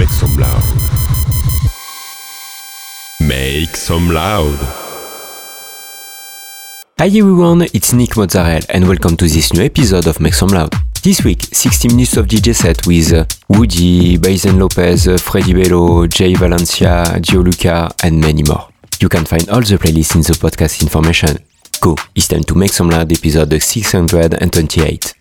Make some loud. Make some loud. Hi everyone, it's Nick Mozzarella and welcome to this new episode of Make Some Loud. This week, 60 minutes of DJ set with uh, Woody, Basen Lopez, uh, Freddy Bello, Jay Valencia, Gianluca, and many more. You can find all the playlists in the podcast information. Go, it's time to make some loud episode 628.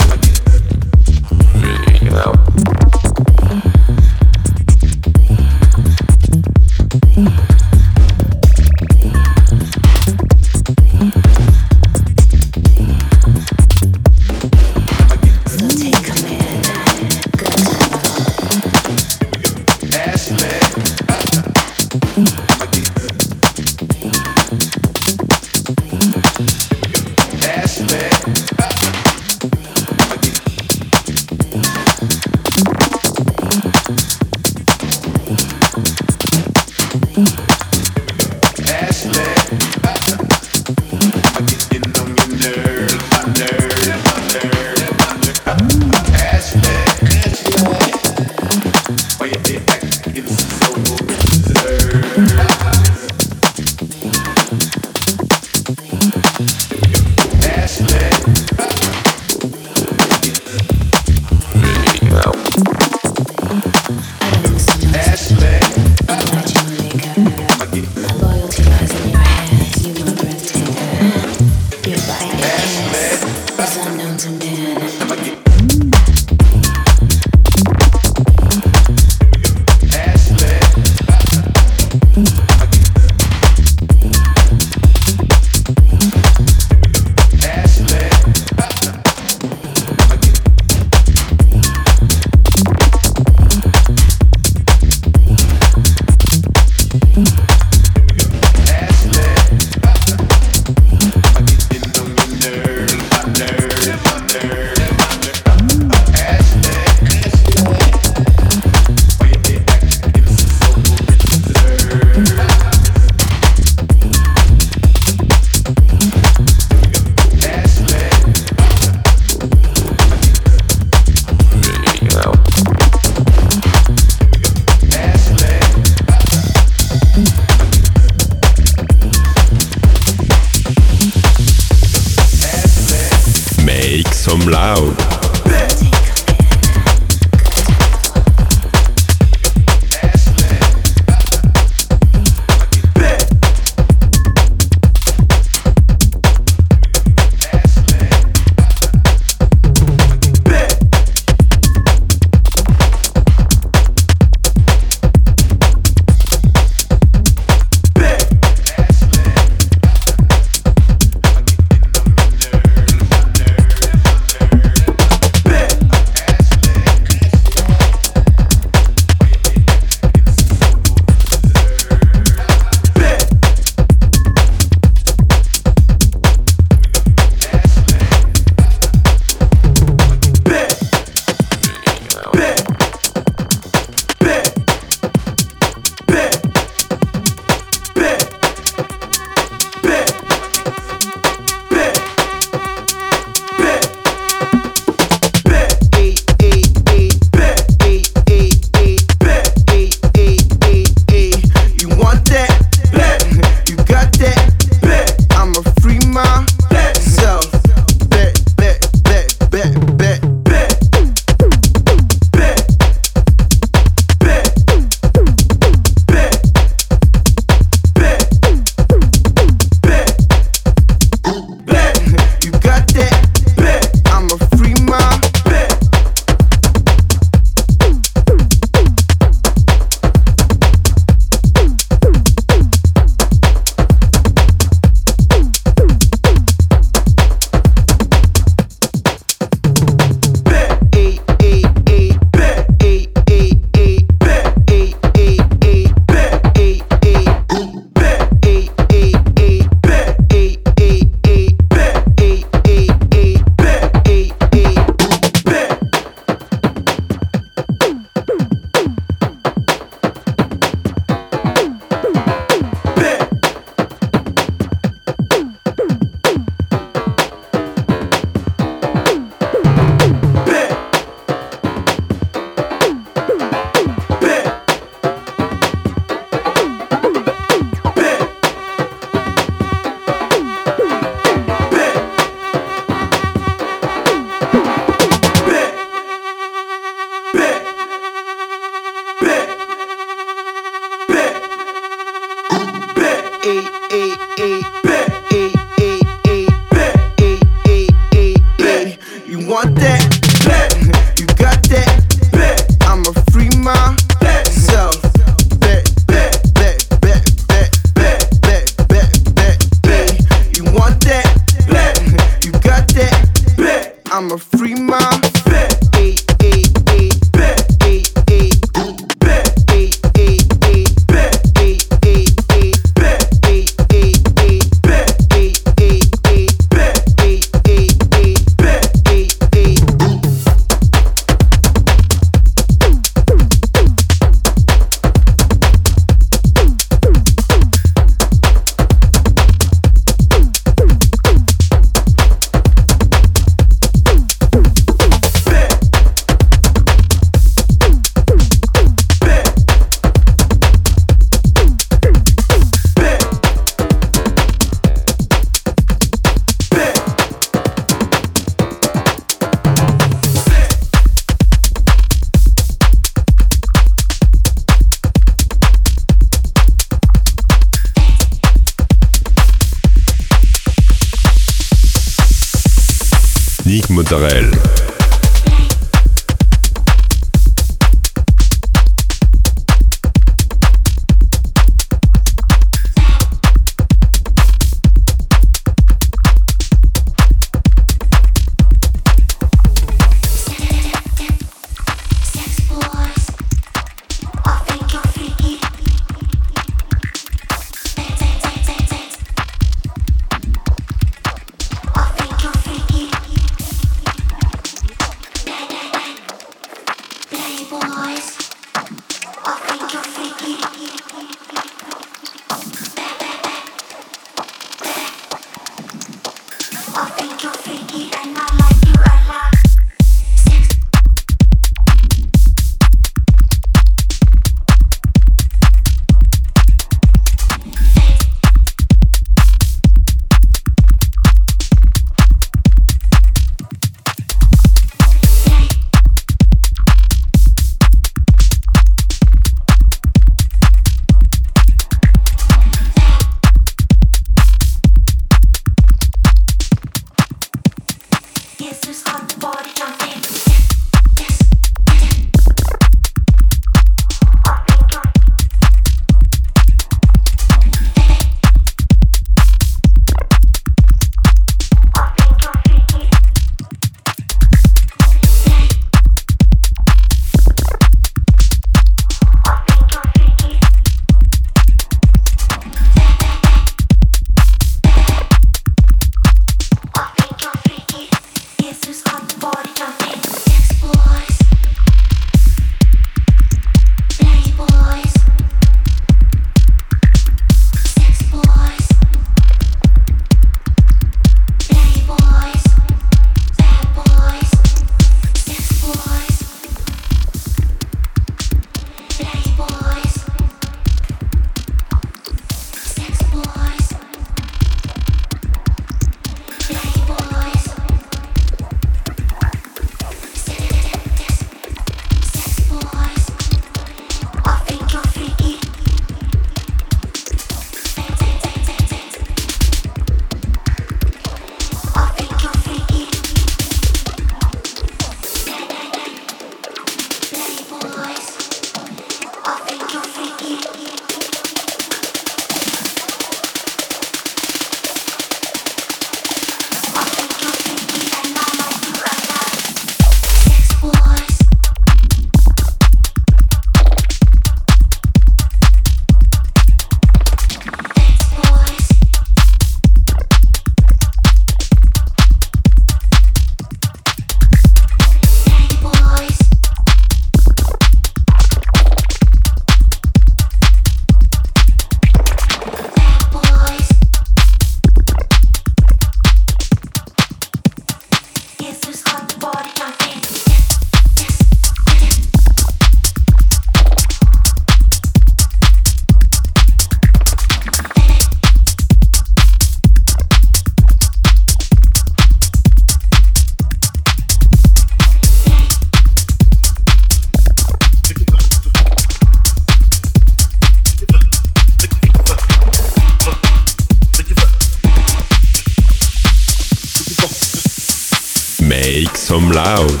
Girl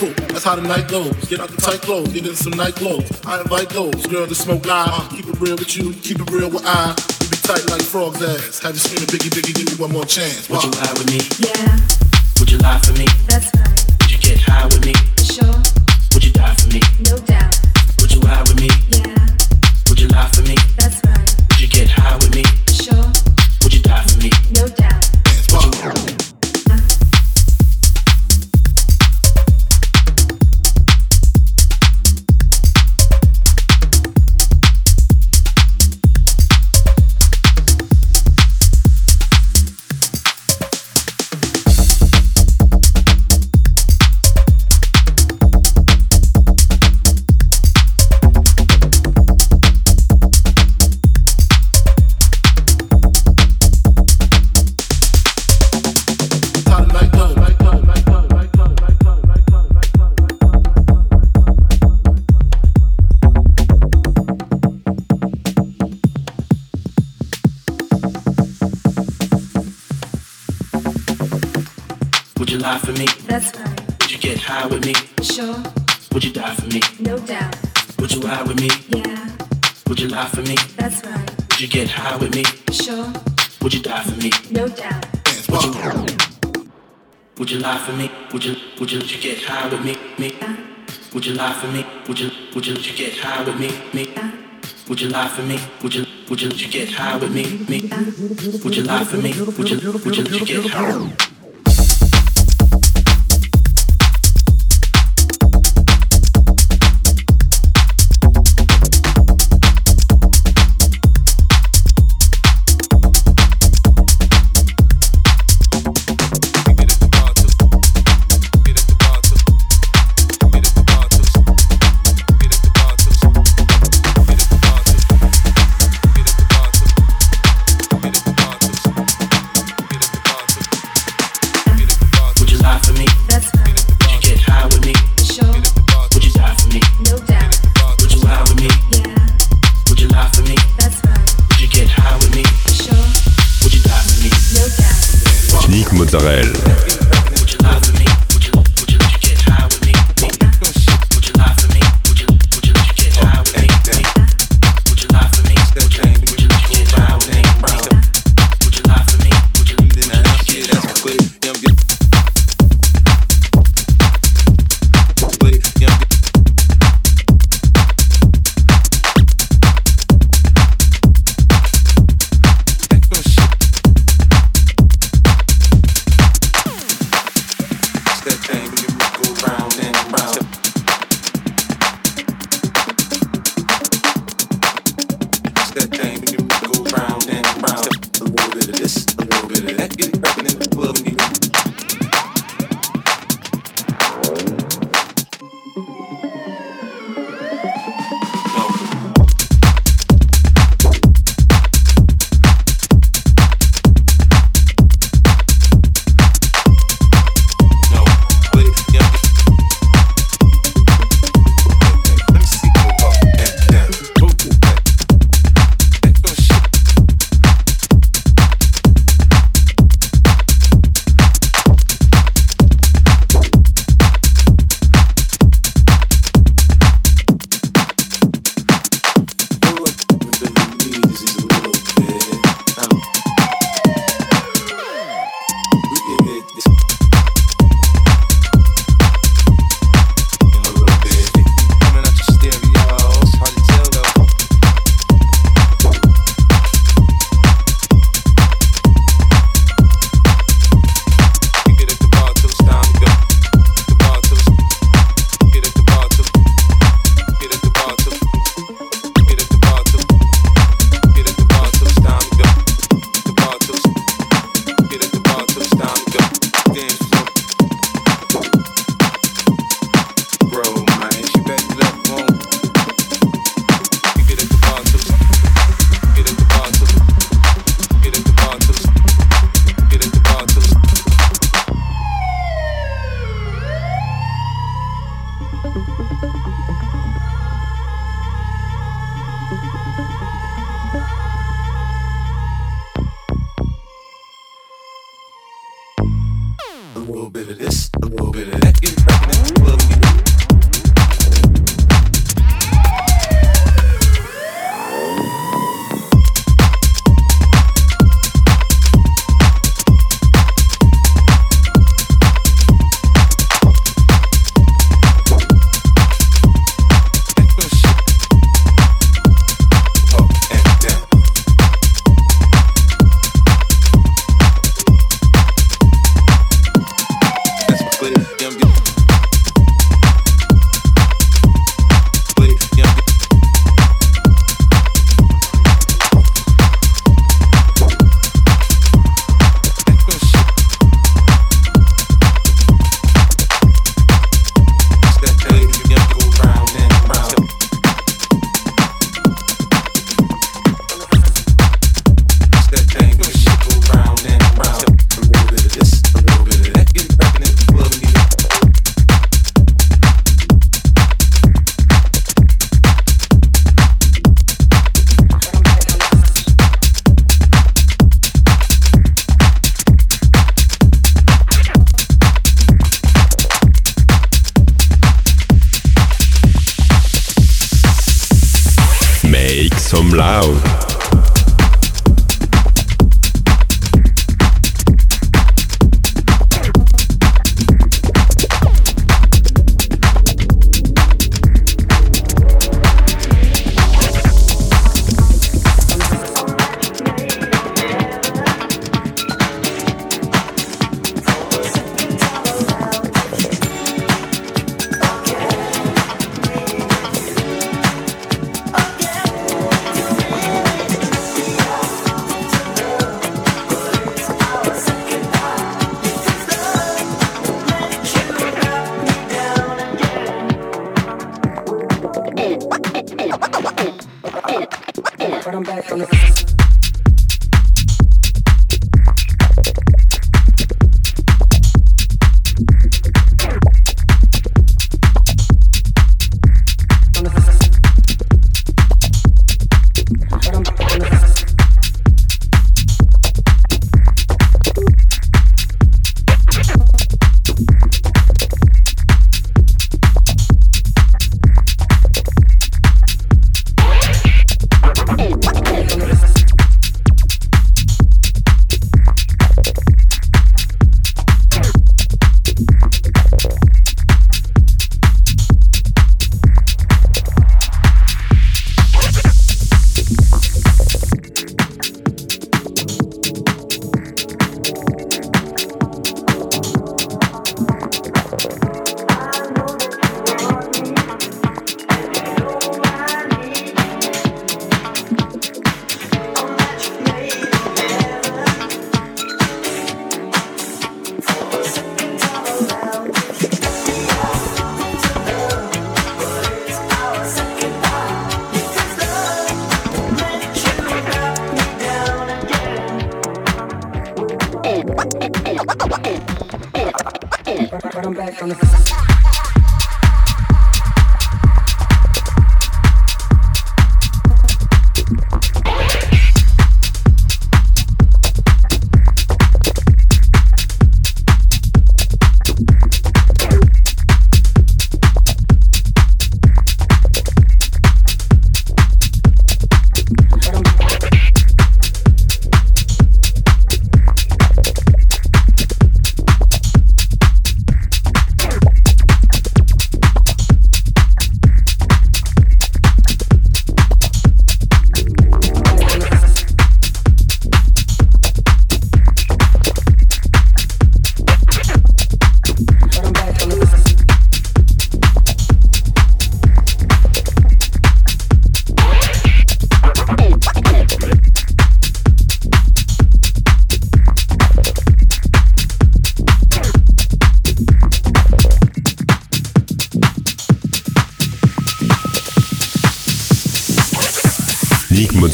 That's how the night goes. Get out the tight clothes, get in some night clothes. I invite those girl to smoke live. Uh, keep it real with you, keep it real with I. We be tight like frog's ass. Had you screaming, Biggie, Biggie, give me one more chance. Would you lie with me? Yeah, Would you lie for me? that's right. Would you get high with me? For sure, Would you die for me? no doubt. Would you ride with me? Yeah, Would you lie for me? that's right. Would you get high with me? For sure, Would you die for me? no doubt. That's Lie for me? That's right. Would you get high with me? Sure, Would you die for me? no doubt. Would you ride with me? Yeah, Would you lie for me? that's right. Would you get high with me? Sure, Would you die for me? no doubt. Would you, would you lie for me? Would you would you, would you get high with me? Me? Would you lie for me? Would you would you, would you get high with me? Me? Would you lie for me? Would you would you, would you get high with me? Me? Would you lie for me? Would you would you, would you get high?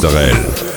Israël.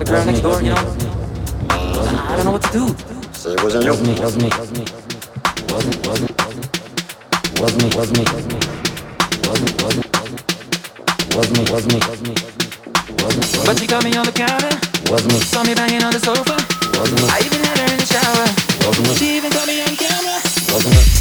the girl next door, you know? I don't know what to do. So it wasn't you. Was me. Was me. Was me. Was me. Was. Was me. Was. Was me. Was. Was me. Was. Was me. Was. But she got me on the counter. Was me. Saw me banging on the sofa. Was me. I even had her in the shower. Was me. She even caught me on camera. Was me.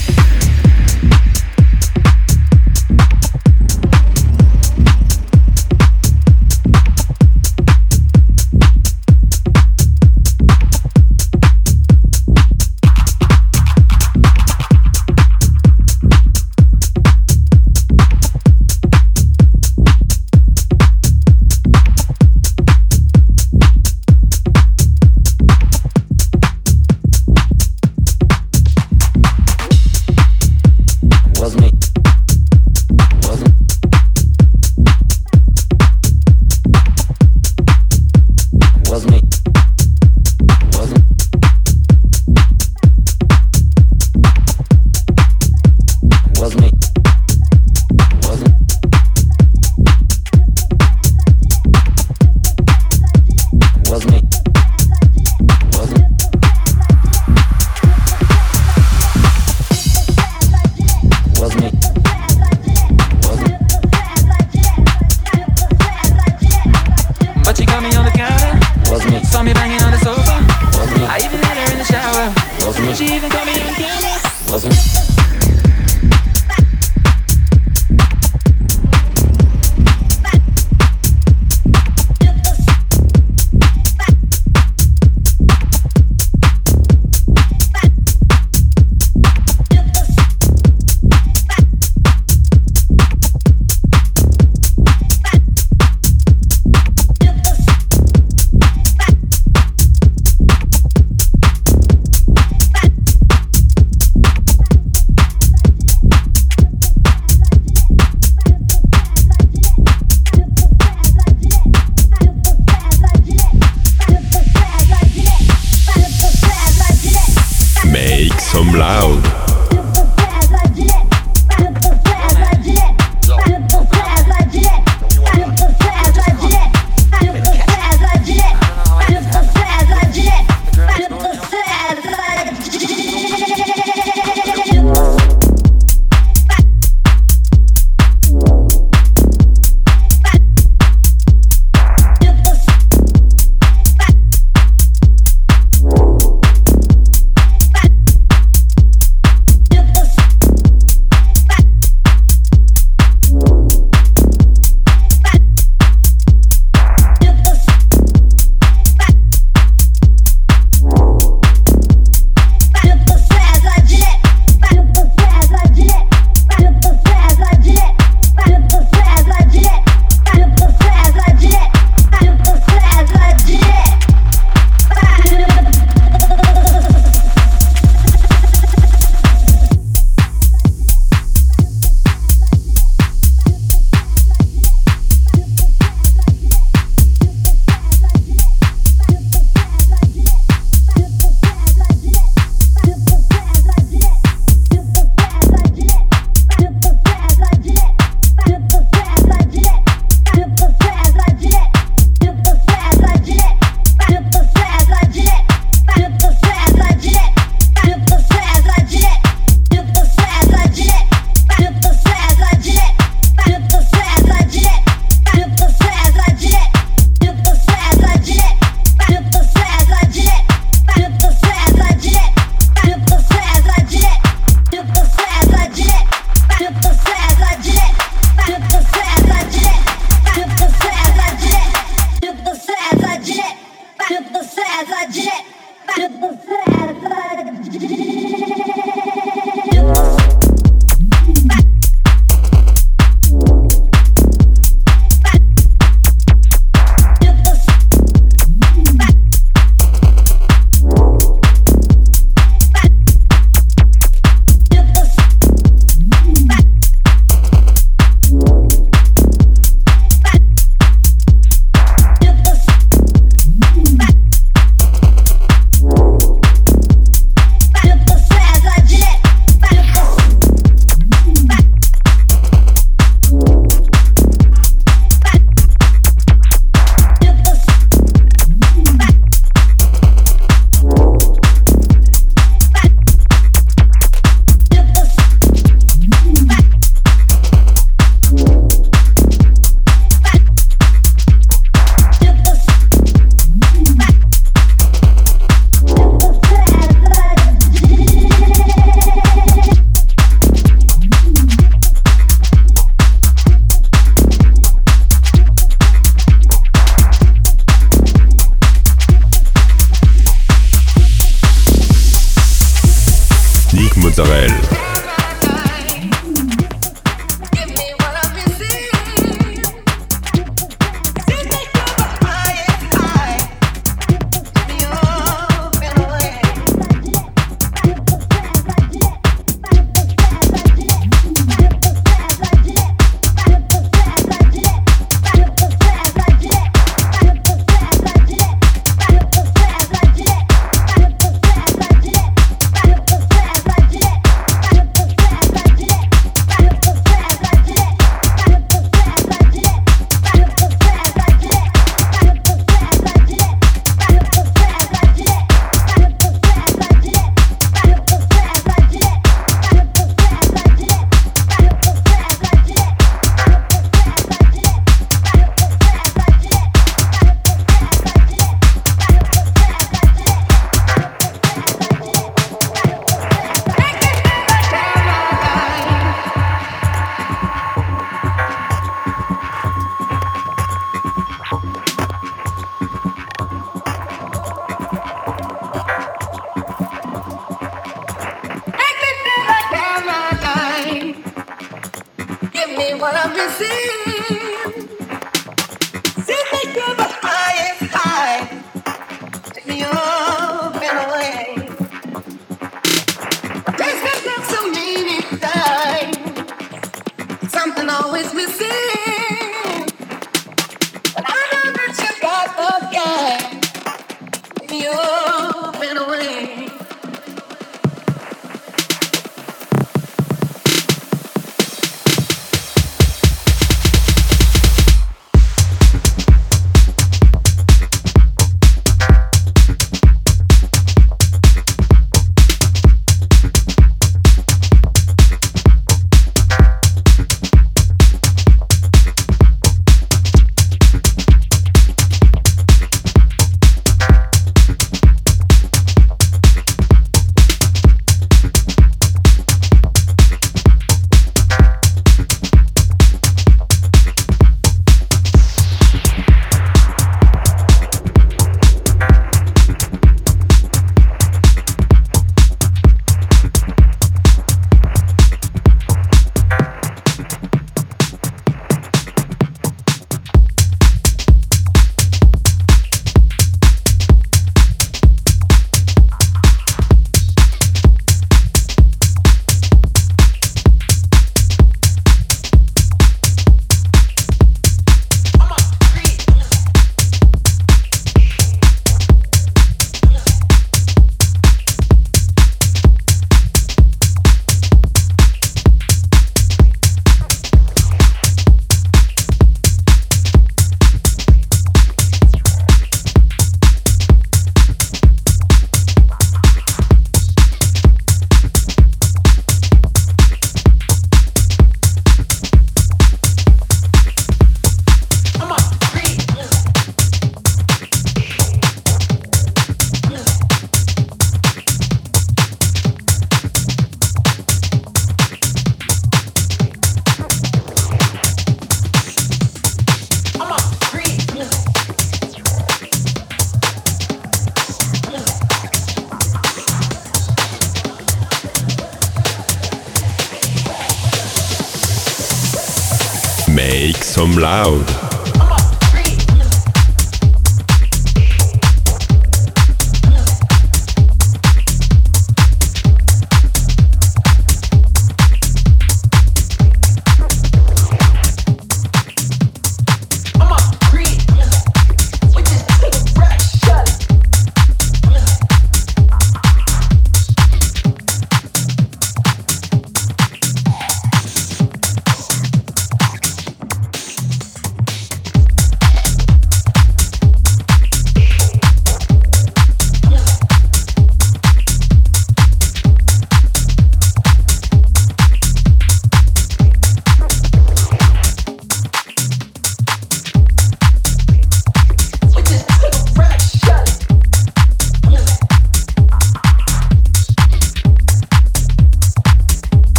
Loud.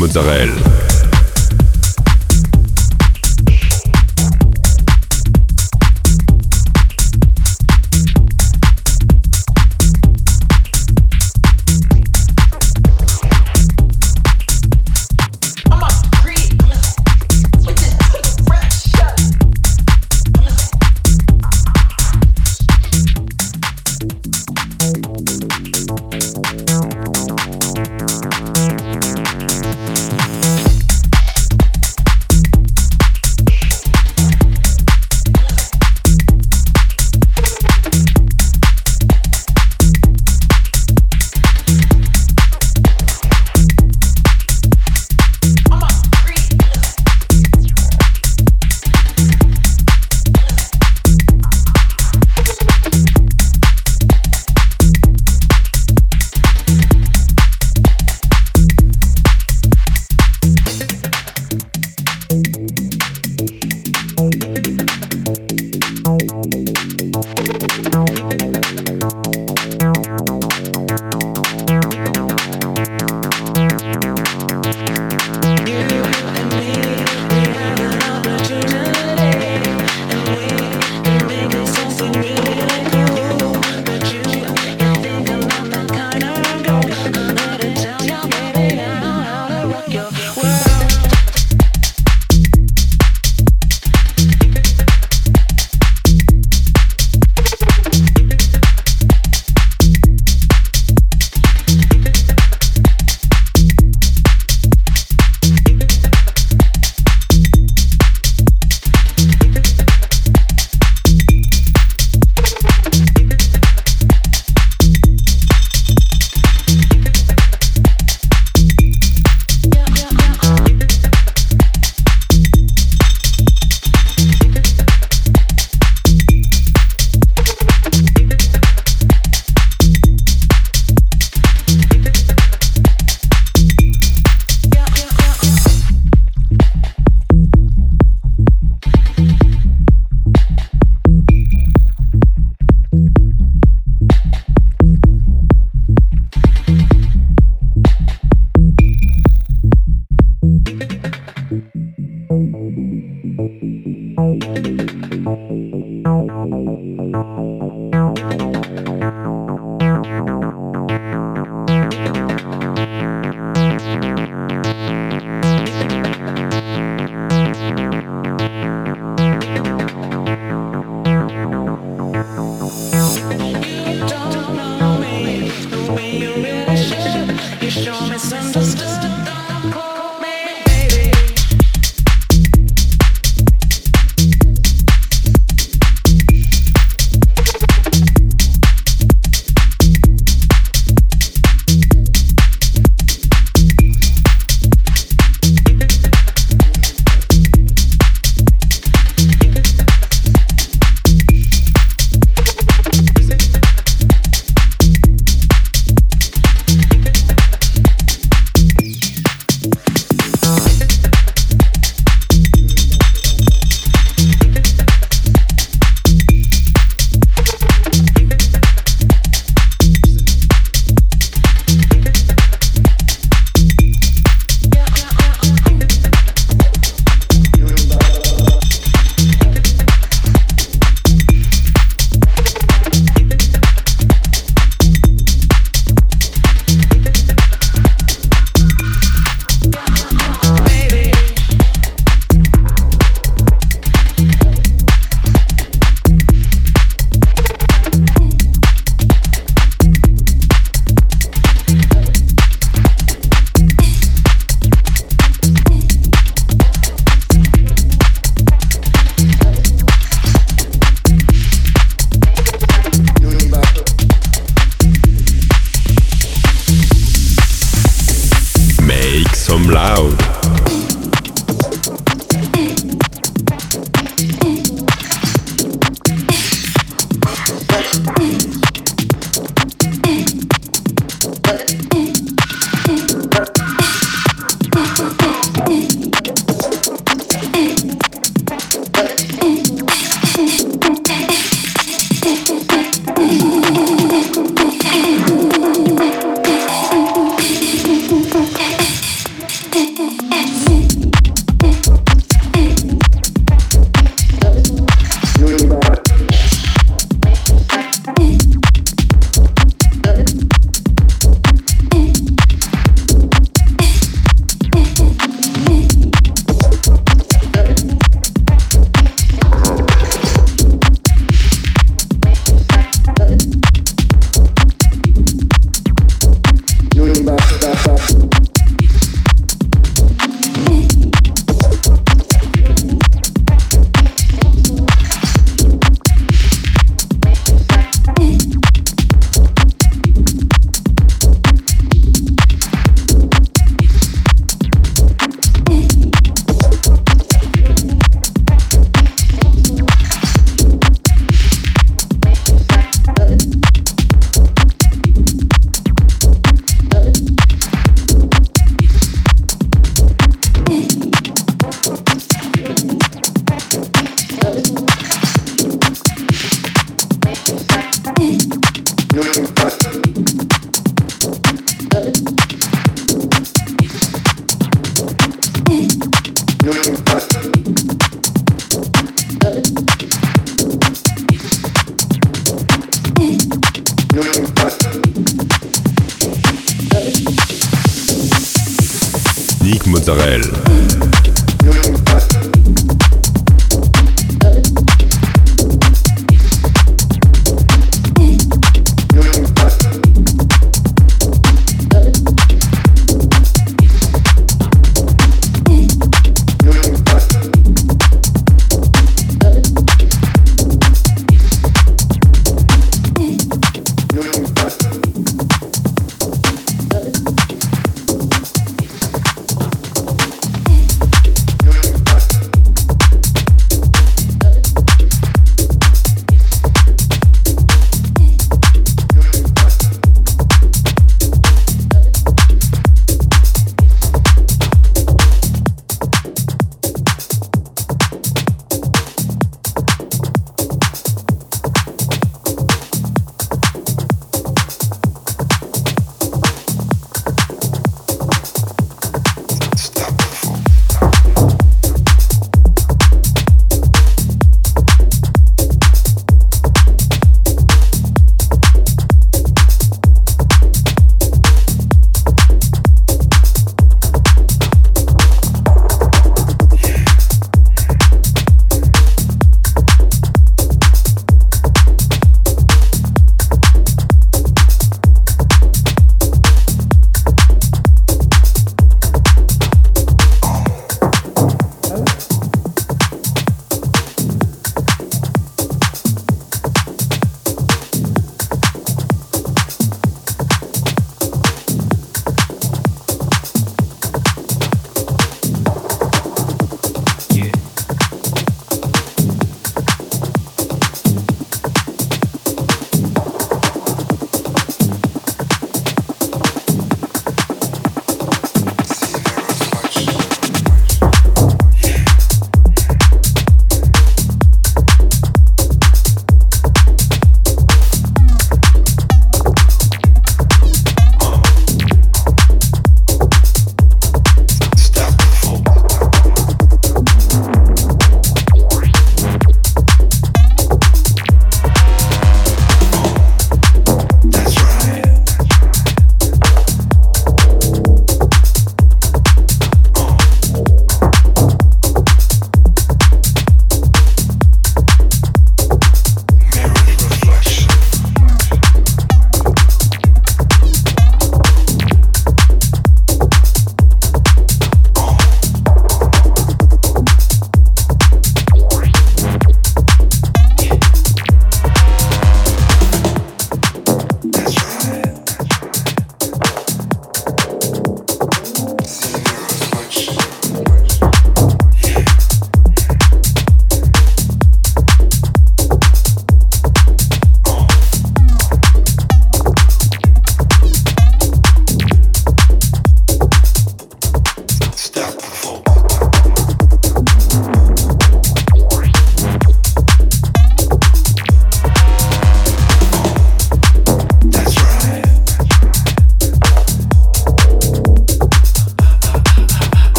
Mozzarella.